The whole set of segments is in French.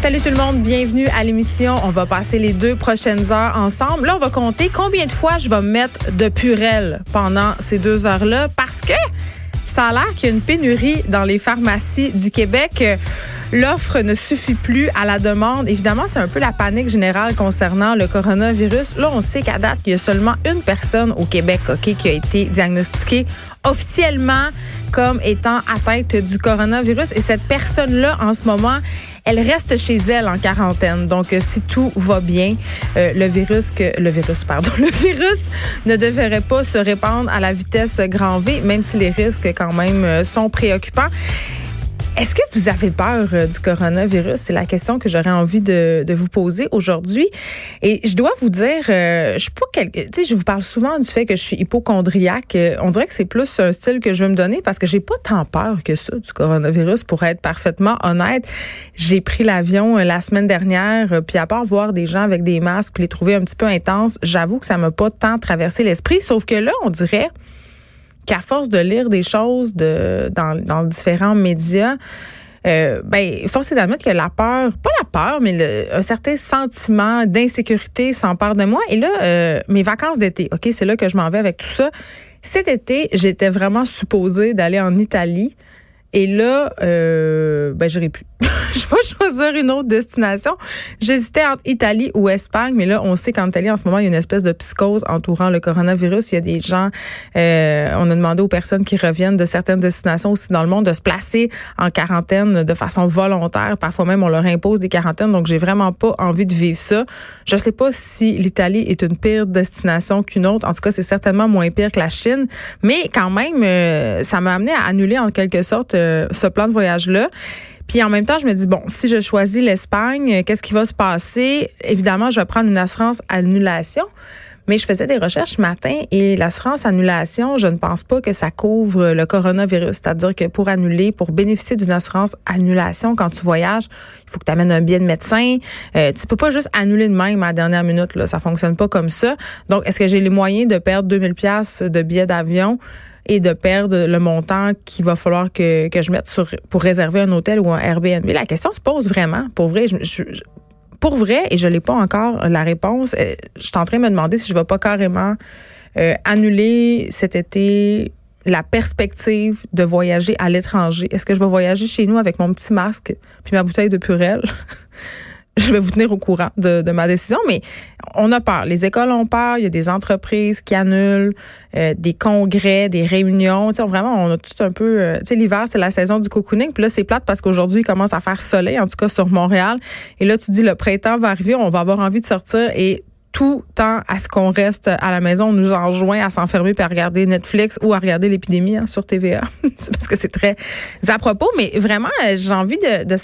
Salut tout le monde, bienvenue à l'émission. On va passer les deux prochaines heures ensemble. Là, on va compter combien de fois je vais me mettre de purelle pendant ces deux heures-là parce que ça a l'air qu'il y a une pénurie dans les pharmacies du Québec. L'offre ne suffit plus à la demande. Évidemment, c'est un peu la panique générale concernant le coronavirus. Là, on sait qu'à date, il y a seulement une personne au Québec qui a été diagnostiquée officiellement comme étant atteinte du coronavirus. Et cette personne-là, en ce moment, elle reste chez elle en quarantaine. Donc, si tout va bien, euh, le virus que le virus, pardon, le virus ne devrait pas se répandre à la vitesse grand V, même si les risques quand même euh, sont préoccupants. Est-ce que vous avez peur euh, du coronavirus? C'est la question que j'aurais envie de, vous poser aujourd'hui. Et je dois vous dire, euh, je suis pas tu sais, je vous parle souvent du fait que je suis hypochondriaque. Euh, on dirait que c'est plus un style que je veux me donner parce que j'ai pas tant peur que ça du coronavirus pour être parfaitement honnête. J'ai pris l'avion la semaine dernière, puis à part voir des gens avec des masques puis les trouver un petit peu intenses, j'avoue que ça m'a pas tant traversé l'esprit. Sauf que là, on dirait qu'à force de lire des choses de, dans, dans différents médias, euh, ben, force est d'admettre que la peur, pas la peur, mais un certain sentiment d'insécurité s'empare de moi. Et là, euh, mes vacances d'été, OK, c'est là que je m'en vais avec tout ça. Cet été, j'étais vraiment supposée d'aller en Italie. Et là, euh, ben, j'aurais pu. je vais choisir une autre destination. J'hésitais entre Italie ou Espagne, mais là, on sait qu'en Italie, en ce moment, il y a une espèce de psychose entourant le coronavirus. Il y a des gens, euh, on a demandé aux personnes qui reviennent de certaines destinations aussi dans le monde de se placer en quarantaine de façon volontaire. Parfois même, on leur impose des quarantaines. Donc, j'ai vraiment pas envie de vivre ça. Je sais pas si l'Italie est une pire destination qu'une autre. En tout cas, c'est certainement moins pire que la Chine. Mais quand même, euh, ça m'a amené à annuler en quelque sorte euh, ce plan de voyage-là. Puis en même temps, je me dis, bon, si je choisis l'Espagne, euh, qu'est-ce qui va se passer? Évidemment, je vais prendre une assurance annulation. Mais je faisais des recherches ce matin et l'assurance annulation, je ne pense pas que ça couvre le coronavirus. C'est-à-dire que pour annuler, pour bénéficier d'une assurance annulation quand tu voyages, il faut que tu amènes un billet de médecin. Euh, tu peux pas juste annuler de même à la dernière minute. Là. Ça fonctionne pas comme ça. Donc, est-ce que j'ai les moyens de perdre 2000 pièces de billets d'avion? Et de perdre le montant qu'il va falloir que, que je mette sur pour réserver un hôtel ou un Airbnb. La question se pose vraiment. Pour vrai, je, pour vrai, et je n'ai pas encore la réponse, euh, je suis en train de me demander si je ne vais pas carrément euh, annuler cet été la perspective de voyager à l'étranger. Est-ce que je vais voyager chez nous avec mon petit masque puis ma bouteille de purelle? je vais vous tenir au courant de, de, ma décision, mais on a peur. Les écoles ont peur. Il y a des entreprises qui annulent, euh, des congrès, des réunions. Tu sais, vraiment, on a tout un peu. Euh, tu sais, l'hiver, c'est la saison du cocooning. Puis là, c'est plate parce qu'aujourd'hui, il commence à faire soleil, en tout cas sur Montréal. Et là, tu dis, le printemps va arriver, on va avoir envie de sortir et tout temps à ce qu'on reste à la maison. On nous enjoint à s'enfermer puis à regarder Netflix ou à regarder l'épidémie hein, sur TVA. parce que c'est très à propos. Mais vraiment, euh, j'ai envie de...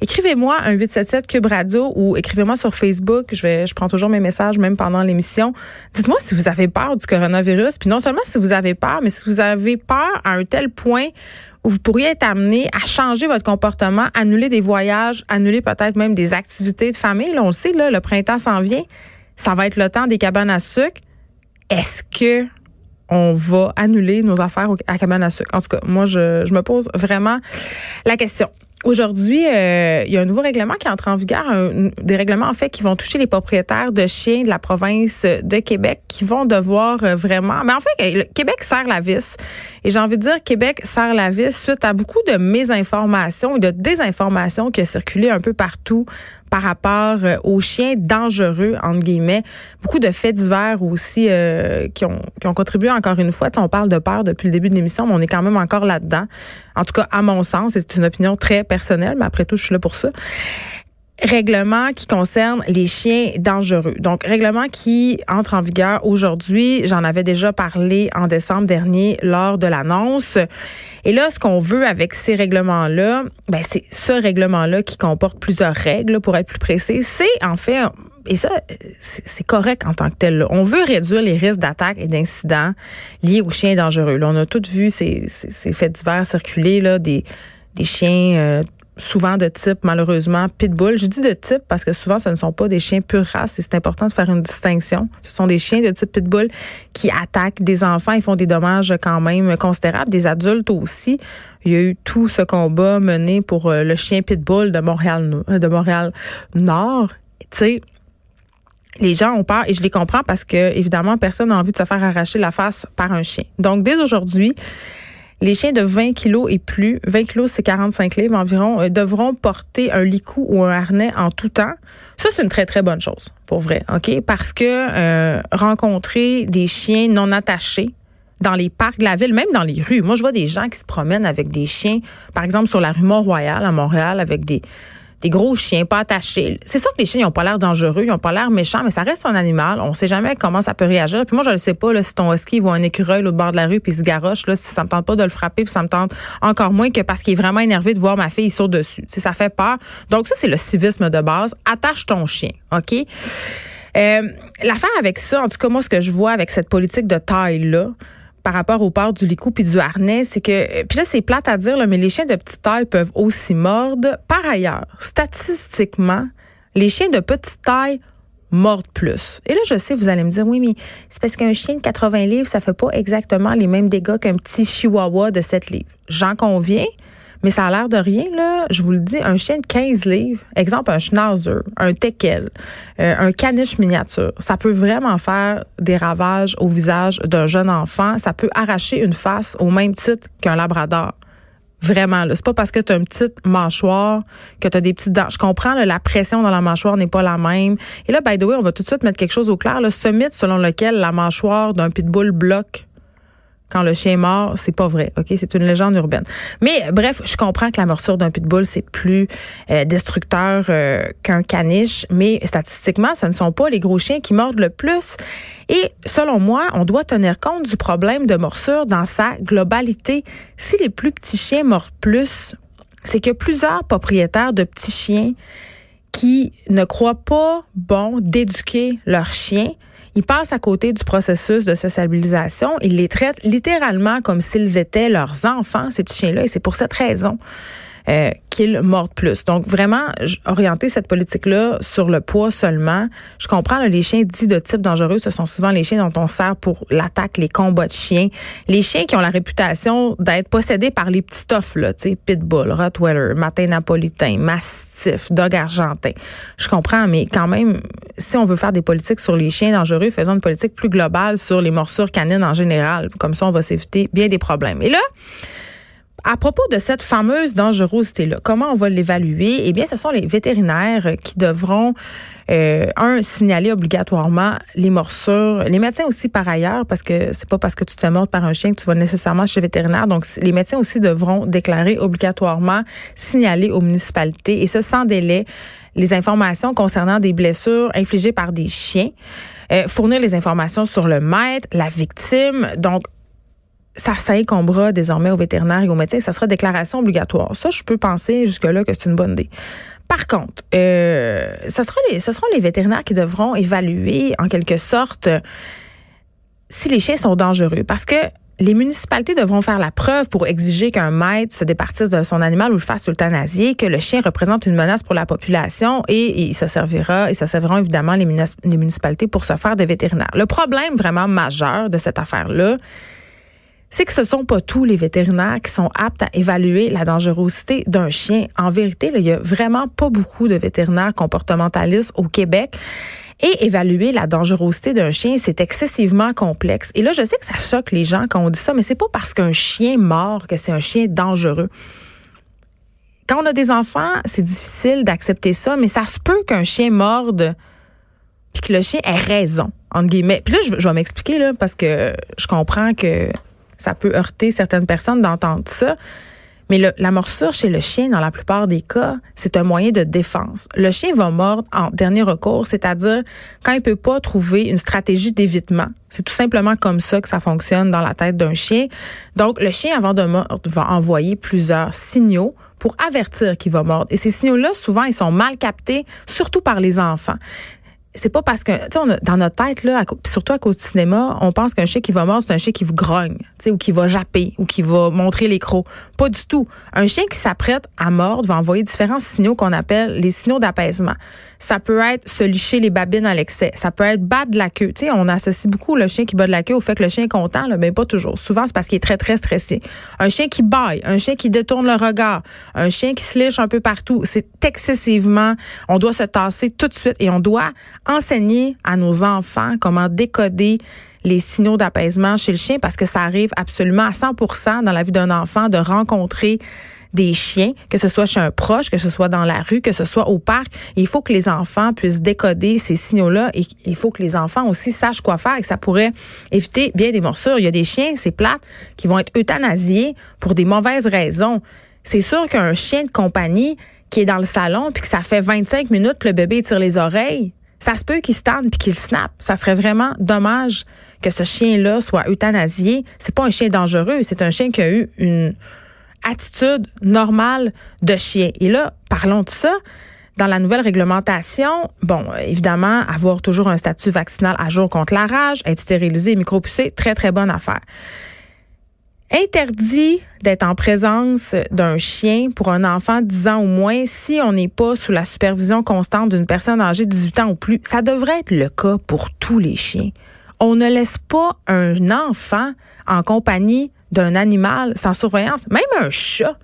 Écrivez-moi un 877 Cube Radio ou écrivez-moi sur Facebook. Je prends toujours mes messages, même pendant l'émission. Dites-moi si vous avez peur du coronavirus. Puis non seulement si vous avez peur, mais si vous avez peur à un tel point où vous pourriez être amené à changer votre comportement, annuler des voyages, annuler peut-être même des activités de famille. Là, on le sait, le printemps s'en vient ça va être le temps des cabanes à sucre. Est-ce que on va annuler nos affaires à cabane à sucre? En tout cas, moi, je, me pose vraiment la question. Aujourd'hui, euh, il y a un nouveau règlement qui entre en vigueur, des règlements en fait qui vont toucher les propriétaires de chiens de la province de Québec qui vont devoir euh, vraiment. Mais en fait, Québec serre la vis. Et j'ai envie de dire Québec serre la vis suite à beaucoup de mésinformations et de désinformations qui ont un peu partout par rapport euh, aux chiens dangereux, entre guillemets. Beaucoup de faits divers aussi euh, qui, ont, qui ont contribué encore une fois. on parle de peur depuis le début de l'émission, mais on est quand même encore là-dedans. En tout cas, à mon sens, c'est une opinion très personnelle, mais après tout, je suis là pour ça règlement qui concerne les chiens dangereux. Donc, règlement qui entre en vigueur aujourd'hui. J'en avais déjà parlé en décembre dernier lors de l'annonce. Et là, ce qu'on veut avec ces règlements-là, ben, c'est ce règlement-là qui comporte plusieurs règles, pour être plus précis. C'est en fait et ça, c'est correct en tant que tel. On veut réduire les risques d'attaques et d'incidents liés aux chiens dangereux. Là, on a tous vu ces, faits divers circuler, là, des, des chiens euh, souvent de type, malheureusement, pitbull. Je dis de type parce que souvent, ce ne sont pas des chiens pure race et c'est important de faire une distinction. Ce sont des chiens de type pitbull qui attaquent des enfants et font des dommages quand même considérables, des adultes aussi. Il y a eu tout ce combat mené pour euh, le chien pitbull de Montréal, de Montréal Nord. Tu sais, les gens ont peur et je les comprends parce que évidemment personne n'a envie de se faire arracher la face par un chien. Donc dès aujourd'hui, les chiens de 20 kilos et plus, 20 kilos c'est 45 livres environ, euh, devront porter un licou ou un harnais en tout temps. Ça c'est une très très bonne chose pour vrai, ok? Parce que euh, rencontrer des chiens non attachés dans les parcs de la ville, même dans les rues. Moi, je vois des gens qui se promènent avec des chiens, par exemple sur la rue Mont-Royal à Montréal, avec des des gros chiens pas attachés. C'est sûr que les chiens ils ont pas l'air dangereux, ils ont pas l'air méchants, mais ça reste un animal. On sait jamais comment ça peut réagir. Puis moi je ne sais pas là, si ton husky voit un écureuil au bord de la rue puis il se garoche là, si ça me tente pas de le frapper, puis ça me tente encore moins que parce qu'il est vraiment énervé de voir ma fille sur dessus. Ça fait peur. Donc ça c'est le civisme de base. Attache ton chien, ok? Euh, L'affaire avec ça, en tout cas moi ce que je vois avec cette politique de taille là par rapport au port du licou puis du harnais, c'est que puis là c'est plate à dire mais les chiens de petite taille peuvent aussi mordre. Par ailleurs, statistiquement, les chiens de petite taille mordent plus. Et là, je sais, vous allez me dire, oui, mais c'est parce qu'un chien de 80 livres, ça fait pas exactement les mêmes dégâts qu'un petit chihuahua de 7 livres. J'en conviens, mais ça a l'air de rien, là. Je vous le dis, un chien de 15 livres, exemple un schnauzer, un teckel, euh, un caniche miniature, ça peut vraiment faire des ravages au visage d'un jeune enfant. Ça peut arracher une face au même titre qu'un labrador. Vraiment, là. C'est pas parce que tu as une petite mâchoire que tu des petites dents. Je comprends, la pression dans la mâchoire n'est pas la même. Et là, by the way, on va tout de suite mettre quelque chose au clair. Là. Ce mythe selon lequel la mâchoire d'un pitbull bloque quand le chien est mort, c'est pas vrai. OK, c'est une légende urbaine. Mais bref, je comprends que la morsure d'un pitbull c'est plus euh, destructeur euh, qu'un caniche, mais statistiquement, ce ne sont pas les gros chiens qui mordent le plus. Et selon moi, on doit tenir compte du problème de morsure dans sa globalité. Si les plus petits chiens mordent plus, c'est que plusieurs propriétaires de petits chiens qui ne croient pas bon d'éduquer leurs chiens ils passent à côté du processus de socialisation. Ils les traitent littéralement comme s'ils étaient leurs enfants, ces petits chiens-là. Et c'est pour cette raison euh, qu'ils mordent plus. Donc vraiment orienter cette politique-là sur le poids seulement. Je comprends les chiens dits de type dangereux, ce sont souvent les chiens dont on sert pour l'attaque, les combats de chiens, les chiens qui ont la réputation d'être possédés par les petits toffs là, tu sais, pitbull, rottweiler, matin napolitain, mastiff, dog argentin. Je comprends, mais quand même, si on veut faire des politiques sur les chiens dangereux, faisons une politique plus globale sur les morsures canines en général. Comme ça, on va s'éviter bien des problèmes. Et là à propos de cette fameuse dangerosité-là, comment on va l'évaluer? Eh bien, ce sont les vétérinaires qui devront, euh, un, signaler obligatoirement les morsures. Les médecins aussi, par ailleurs, parce que c'est pas parce que tu te mordre par un chien que tu vas nécessairement chez le vétérinaire. Donc, les médecins aussi devront déclarer obligatoirement, signaler aux municipalités, et ce, sans délai, les informations concernant des blessures infligées par des chiens. Euh, fournir les informations sur le maître, la victime. Donc, ça s'incombera désormais aux vétérinaires et aux médecins. Ça sera déclaration obligatoire. Ça, je peux penser jusque-là que c'est une bonne idée. Par contre, euh, ce, sera les, seront les vétérinaires qui devront évaluer, en quelque sorte, si les chiens sont dangereux. Parce que les municipalités devront faire la preuve pour exiger qu'un maître se départisse de son animal ou le fasse euthanasier, que le chien représente une menace pour la population et, il se servira, et ça serviront évidemment les municipalités pour se faire des vétérinaires. Le problème vraiment majeur de cette affaire-là, c'est que ce sont pas tous les vétérinaires qui sont aptes à évaluer la dangerosité d'un chien. En vérité, il y a vraiment pas beaucoup de vétérinaires comportementalistes au Québec. Et évaluer la dangerosité d'un chien, c'est excessivement complexe. Et là, je sais que ça choque les gens quand on dit ça, mais c'est pas parce qu'un chien mord que c'est un chien dangereux. Quand on a des enfants, c'est difficile d'accepter ça, mais ça se peut qu'un chien morde puis que le chien ait raison, entre guillemets. Puis là, je, je vais m'expliquer, là, parce que je comprends que ça peut heurter certaines personnes d'entendre ça. Mais la morsure chez le chien, dans la plupart des cas, c'est un moyen de défense. Le chien va mordre en dernier recours, c'est-à-dire quand il peut pas trouver une stratégie d'évitement. C'est tout simplement comme ça que ça fonctionne dans la tête d'un chien. Donc, le chien, avant de mordre, va envoyer plusieurs signaux pour avertir qu'il va mordre. Et ces signaux-là, souvent, ils sont mal captés, surtout par les enfants. C'est pas parce que, tu sais, dans notre tête, là, surtout à cause du cinéma, on pense qu'un chien qui va mordre, c'est un chien qui vous grogne, tu sais, ou qui va japper, ou qui va montrer les crocs. Pas du tout. Un chien qui s'apprête à mordre va envoyer différents signaux qu'on appelle les signaux d'apaisement. Ça peut être se licher les babines à l'excès. Ça peut être battre de la queue. Tu sais, on associe beaucoup le chien qui bat de la queue au fait que le chien est content, là, mais pas toujours. Souvent, c'est parce qu'il est très, très stressé. Un chien qui baille, un chien qui détourne le regard, un chien qui se liche un peu partout. C'est excessivement, on doit se tasser tout de suite et on doit enseigner à nos enfants comment décoder les signaux d'apaisement chez le chien parce que ça arrive absolument à 100 dans la vie d'un enfant de rencontrer des chiens, que ce soit chez un proche, que ce soit dans la rue, que ce soit au parc. il faut que les enfants puissent décoder ces signaux-là et il faut que les enfants aussi sachent quoi faire et que ça pourrait éviter bien des morsures. Il y a des chiens, c'est plate, qui vont être euthanasiés pour des mauvaises raisons. C'est sûr qu'un chien de compagnie qui est dans le salon puis que ça fait 25 minutes que le bébé tire les oreilles, ça se peut qu'il se puis qu'il snap. Ça serait vraiment dommage que ce chien-là soit euthanasié. C'est pas un chien dangereux, c'est un chien qui a eu une attitude normale de chien. Et là, parlons de ça. Dans la nouvelle réglementation, bon, évidemment, avoir toujours un statut vaccinal à jour contre la rage, être stérilisé, micropoussé, très, très bonne affaire. Interdit d'être en présence d'un chien pour un enfant de 10 ans ou moins si on n'est pas sous la supervision constante d'une personne âgée de 18 ans ou plus. Ça devrait être le cas pour tous les chiens. On ne laisse pas un enfant en compagnie d'un animal sans surveillance, même un chat,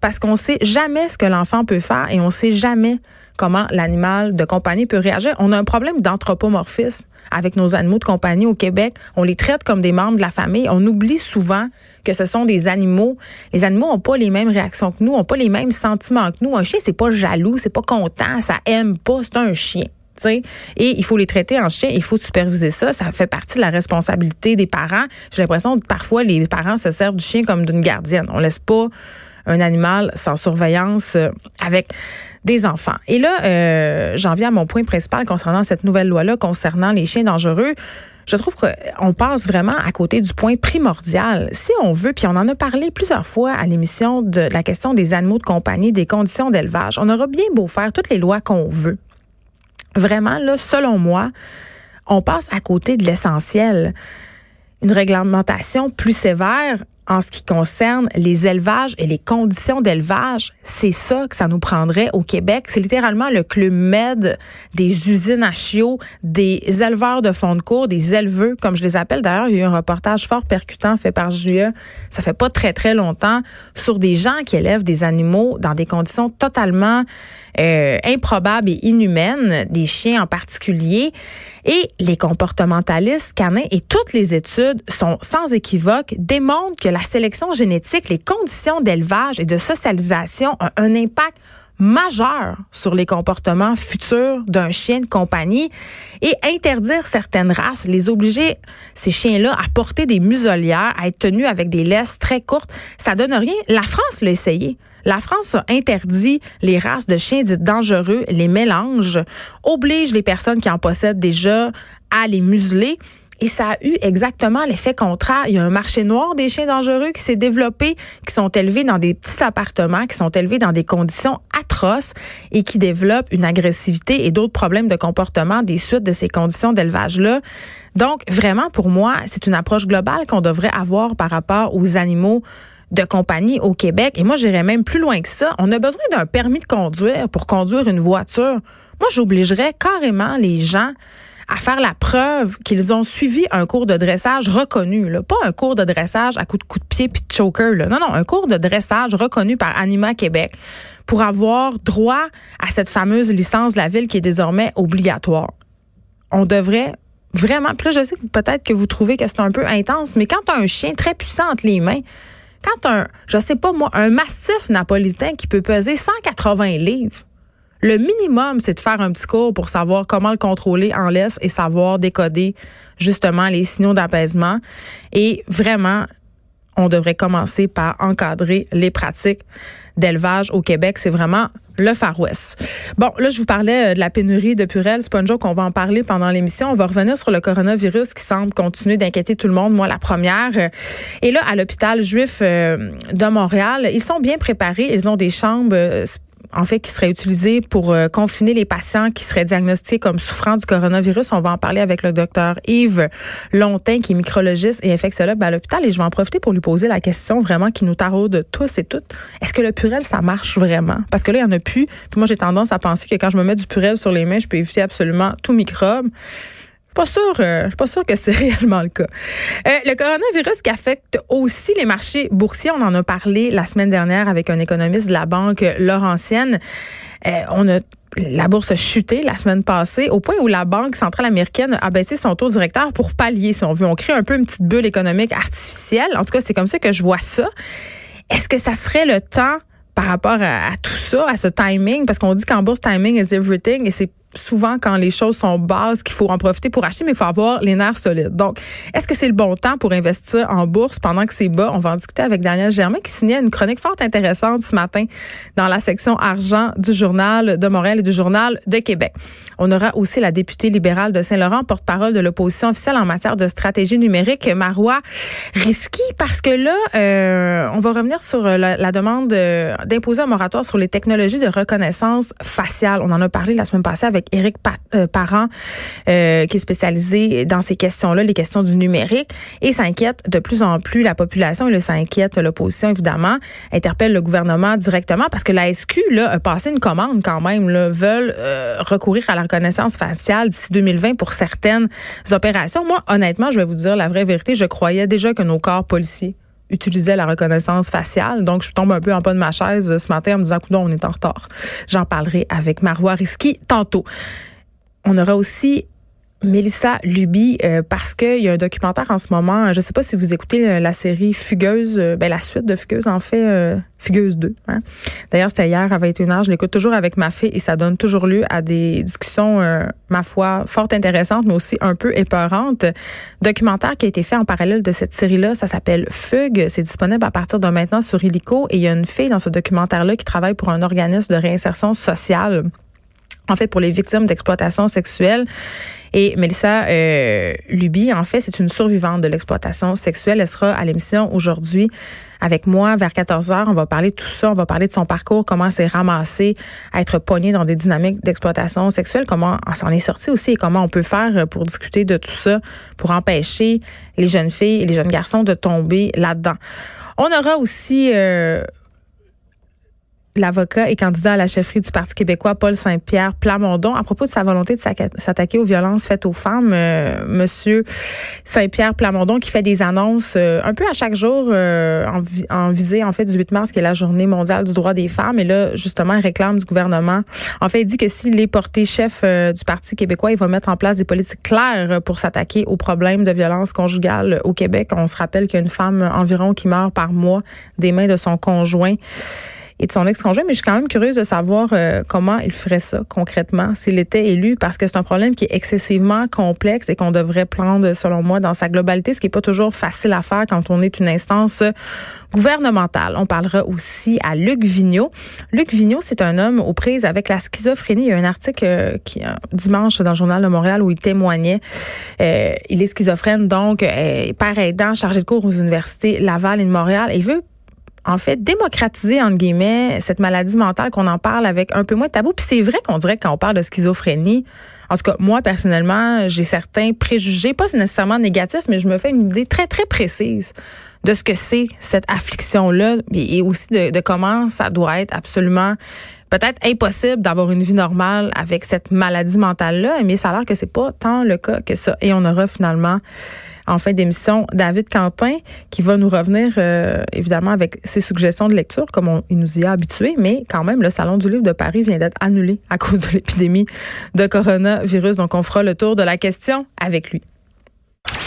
parce qu'on sait jamais ce que l'enfant peut faire et on sait jamais comment l'animal de compagnie peut réagir. On a un problème d'anthropomorphisme avec nos animaux de compagnie au Québec. On les traite comme des membres de la famille. On oublie souvent que ce sont des animaux. Les animaux n'ont pas les mêmes réactions que nous, n'ont pas les mêmes sentiments que nous. Un chien, c'est pas jaloux, c'est pas content, ça aime pas, c'est un chien. Et il faut les traiter en chien, il faut superviser ça. Ça fait partie de la responsabilité des parents. J'ai l'impression que parfois les parents se servent du chien comme d'une gardienne. On laisse pas un animal sans surveillance euh, avec des enfants. Et là, euh, j'en viens à mon point principal concernant cette nouvelle loi-là concernant les chiens dangereux je trouve qu'on passe vraiment à côté du point primordial. Si on veut, puis on en a parlé plusieurs fois à l'émission de la question des animaux de compagnie, des conditions d'élevage, on aura bien beau faire toutes les lois qu'on veut. Vraiment, là, selon moi, on passe à côté de l'essentiel. Une réglementation plus sévère en ce qui concerne les élevages et les conditions d'élevage, c'est ça que ça nous prendrait au Québec. C'est littéralement le club med des usines à chiots, des éleveurs de fonds de cours, des éleveux, comme je les appelle. D'ailleurs, il y a eu un reportage fort percutant fait par Julia, ça fait pas très, très longtemps, sur des gens qui élèvent des animaux dans des conditions totalement euh, improbables et inhumaines, des chiens en particulier. Et les comportementalistes canins et toutes les études sont sans équivoque démontrent que la sélection génétique, les conditions d'élevage et de socialisation ont un impact majeur sur les comportements futurs d'un chien de compagnie et interdire certaines races, les obliger, ces chiens-là, à porter des muselières, à être tenus avec des laisses très courtes, ça donne rien. La France l'a essayé. La France a interdit les races de chiens dites dangereux, les mélanges, oblige les personnes qui en possèdent déjà à les museler. Et ça a eu exactement l'effet contraire. Il y a un marché noir des chiens dangereux qui s'est développé, qui sont élevés dans des petits appartements, qui sont élevés dans des conditions atroces et qui développent une agressivité et d'autres problèmes de comportement des suites de ces conditions d'élevage-là. Donc, vraiment, pour moi, c'est une approche globale qu'on devrait avoir par rapport aux animaux de compagnie au Québec. Et moi, j'irais même plus loin que ça. On a besoin d'un permis de conduire pour conduire une voiture. Moi, j'obligerais carrément les gens à faire la preuve qu'ils ont suivi un cours de dressage reconnu, là. pas un cours de dressage à coup de coup de pied puis de choker. Non, non, un cours de dressage reconnu par Anima Québec pour avoir droit à cette fameuse licence de la ville qui est désormais obligatoire. On devrait vraiment, puis là je sais que peut-être que vous trouvez que c'est un peu intense, mais quand un chien très puissant entre les mains, quand un, je sais pas moi, un mastif napolitain qui peut peser 180 livres, le minimum, c'est de faire un petit cours pour savoir comment le contrôler en laisse et savoir décoder justement les signaux d'apaisement. Et vraiment, on devrait commencer par encadrer les pratiques d'élevage au Québec. C'est vraiment le Far West. Bon, là, je vous parlais euh, de la pénurie de Purel. C'est pas une joke, va en parler pendant l'émission. On va revenir sur le coronavirus qui semble continuer d'inquiéter tout le monde. Moi, la première. Et là, à l'hôpital juif euh, de Montréal, ils sont bien préparés. Ils ont des chambres euh, en fait, qui serait utilisé pour euh, confiner les patients qui seraient diagnostiqués comme souffrant du coronavirus. On va en parler avec le docteur Yves Longtin, qui est micrologiste et infectiologue à l'hôpital. Et je vais en profiter pour lui poser la question vraiment qui nous taraude tous et toutes. Est-ce que le purel, ça marche vraiment? Parce que là, il n'y en a plus. Puis moi, j'ai tendance à penser que quand je me mets du purel sur les mains, je peux éviter absolument tout microbe pas sûr, euh, je suis pas sûr que c'est réellement le cas. Euh, le coronavirus qui affecte aussi les marchés boursiers, on en a parlé la semaine dernière avec un économiste de la banque Laurentienne. Euh, on a la bourse a chuté la semaine passée au point où la Banque centrale américaine a baissé son taux directeur pour pallier, si on veut. On crée un peu une petite bulle économique artificielle. En tout cas, c'est comme ça que je vois ça. Est-ce que ça serait le temps par rapport à, à tout ça, à ce timing? Parce qu'on dit qu'en bourse, timing is everything et c'est souvent quand les choses sont basses qu'il faut en profiter pour acheter, mais il faut avoir les nerfs solides. Donc, est-ce que c'est le bon temps pour investir en bourse pendant que c'est bas? On va en discuter avec Daniel Germain qui signait une chronique fort intéressante ce matin dans la section argent du journal de Montréal et du journal de Québec. On aura aussi la députée libérale de Saint-Laurent, porte-parole de l'opposition officielle en matière de stratégie numérique, Marois Risky, parce que là, euh, on va revenir sur la, la demande euh, d'imposer un moratoire sur les technologies de reconnaissance faciale. On en a parlé la semaine passée avec Éric euh, Parent, euh, qui est spécialisé dans ces questions-là, les questions du numérique, et s'inquiète de plus en plus la population, et le s'inquiète l'opposition, évidemment, interpelle le gouvernement directement parce que la SQ là, a passé une commande quand même, là, veulent euh, recourir à la reconnaissance faciale d'ici 2020 pour certaines opérations. Moi, honnêtement, je vais vous dire la vraie vérité, je croyais déjà que nos corps policiers utilisait la reconnaissance faciale. Donc, je tombe un peu en pas de ma chaise ce matin en me disant, non, on est en retard. J'en parlerai avec Marois Risky tantôt. On aura aussi Mélissa Luby, euh, parce qu'il y a un documentaire en ce moment. Je ne sais pas si vous écoutez la série Fugueuse, euh, ben la suite de Fugueuse, en fait, euh, Fugueuse 2. Hein. D'ailleurs, c'était hier à 21h. Je l'écoute toujours avec ma fille et ça donne toujours lieu à des discussions, ma foi, fort intéressantes, mais aussi un peu épeurantes. Documentaire qui a été fait en parallèle de cette série-là, ça s'appelle Fugue. C'est disponible à partir de maintenant sur Illico. Et il y a une fille dans ce documentaire-là qui travaille pour un organisme de réinsertion sociale en fait pour les victimes d'exploitation sexuelle. Et Melissa euh, en fait, c'est une survivante de l'exploitation sexuelle. Elle sera à l'émission aujourd'hui avec moi vers 14 heures. On va parler de tout ça. On va parler de son parcours, comment s'est ramassé à être poignée dans des dynamiques d'exploitation sexuelle, comment on s'en est sorti aussi et comment on peut faire pour discuter de tout ça, pour empêcher les jeunes filles et les jeunes garçons de tomber là-dedans. On aura aussi euh, l'avocat et candidat à la chefferie du Parti québécois, Paul Saint-Pierre Plamondon, à propos de sa volonté de s'attaquer aux violences faites aux femmes. Euh, Monsieur Saint-Pierre Plamondon qui fait des annonces euh, un peu à chaque jour euh, en, visée en fait du 8 mars qui est la journée mondiale du droit des femmes et là justement il réclame du gouvernement. En fait, il dit que s'il est porté chef du Parti québécois, il va mettre en place des politiques claires pour s'attaquer aux problèmes de violence conjugale au Québec. On se rappelle qu'il y a une femme environ qui meurt par mois des mains de son conjoint et de son ex-conjoint, mais je suis quand même curieuse de savoir euh, comment il ferait ça concrètement s'il était élu, parce que c'est un problème qui est excessivement complexe et qu'on devrait prendre, selon moi, dans sa globalité, ce qui est pas toujours facile à faire quand on est une instance gouvernementale. On parlera aussi à Luc Vigneault. Luc Vigneault, c'est un homme aux prises avec la schizophrénie. Il y a un article euh, qui dimanche dans le journal de Montréal où il témoignait. Euh, il est schizophrène, donc euh, père aidant, chargé de cours aux universités Laval et de Montréal. Il veut en fait, démocratiser, entre guillemets, cette maladie mentale qu'on en parle avec un peu moins de tabou. Puis c'est vrai qu'on dirait que quand on parle de schizophrénie, en tout cas, moi, personnellement, j'ai certains préjugés, pas nécessairement négatifs, mais je me fais une idée très, très précise de ce que c'est cette affliction-là et aussi de, de comment ça doit être absolument peut-être impossible d'avoir une vie normale avec cette maladie mentale-là, mais ça a l'air que c'est pas tant le cas que ça. Et on aura finalement en fin d'émission David Quentin qui va nous revenir euh, évidemment avec ses suggestions de lecture comme on, il nous y a habitués, mais quand même le salon du livre de Paris vient d'être annulé à cause de l'épidémie de coronavirus. Donc on fera le tour de la question avec lui.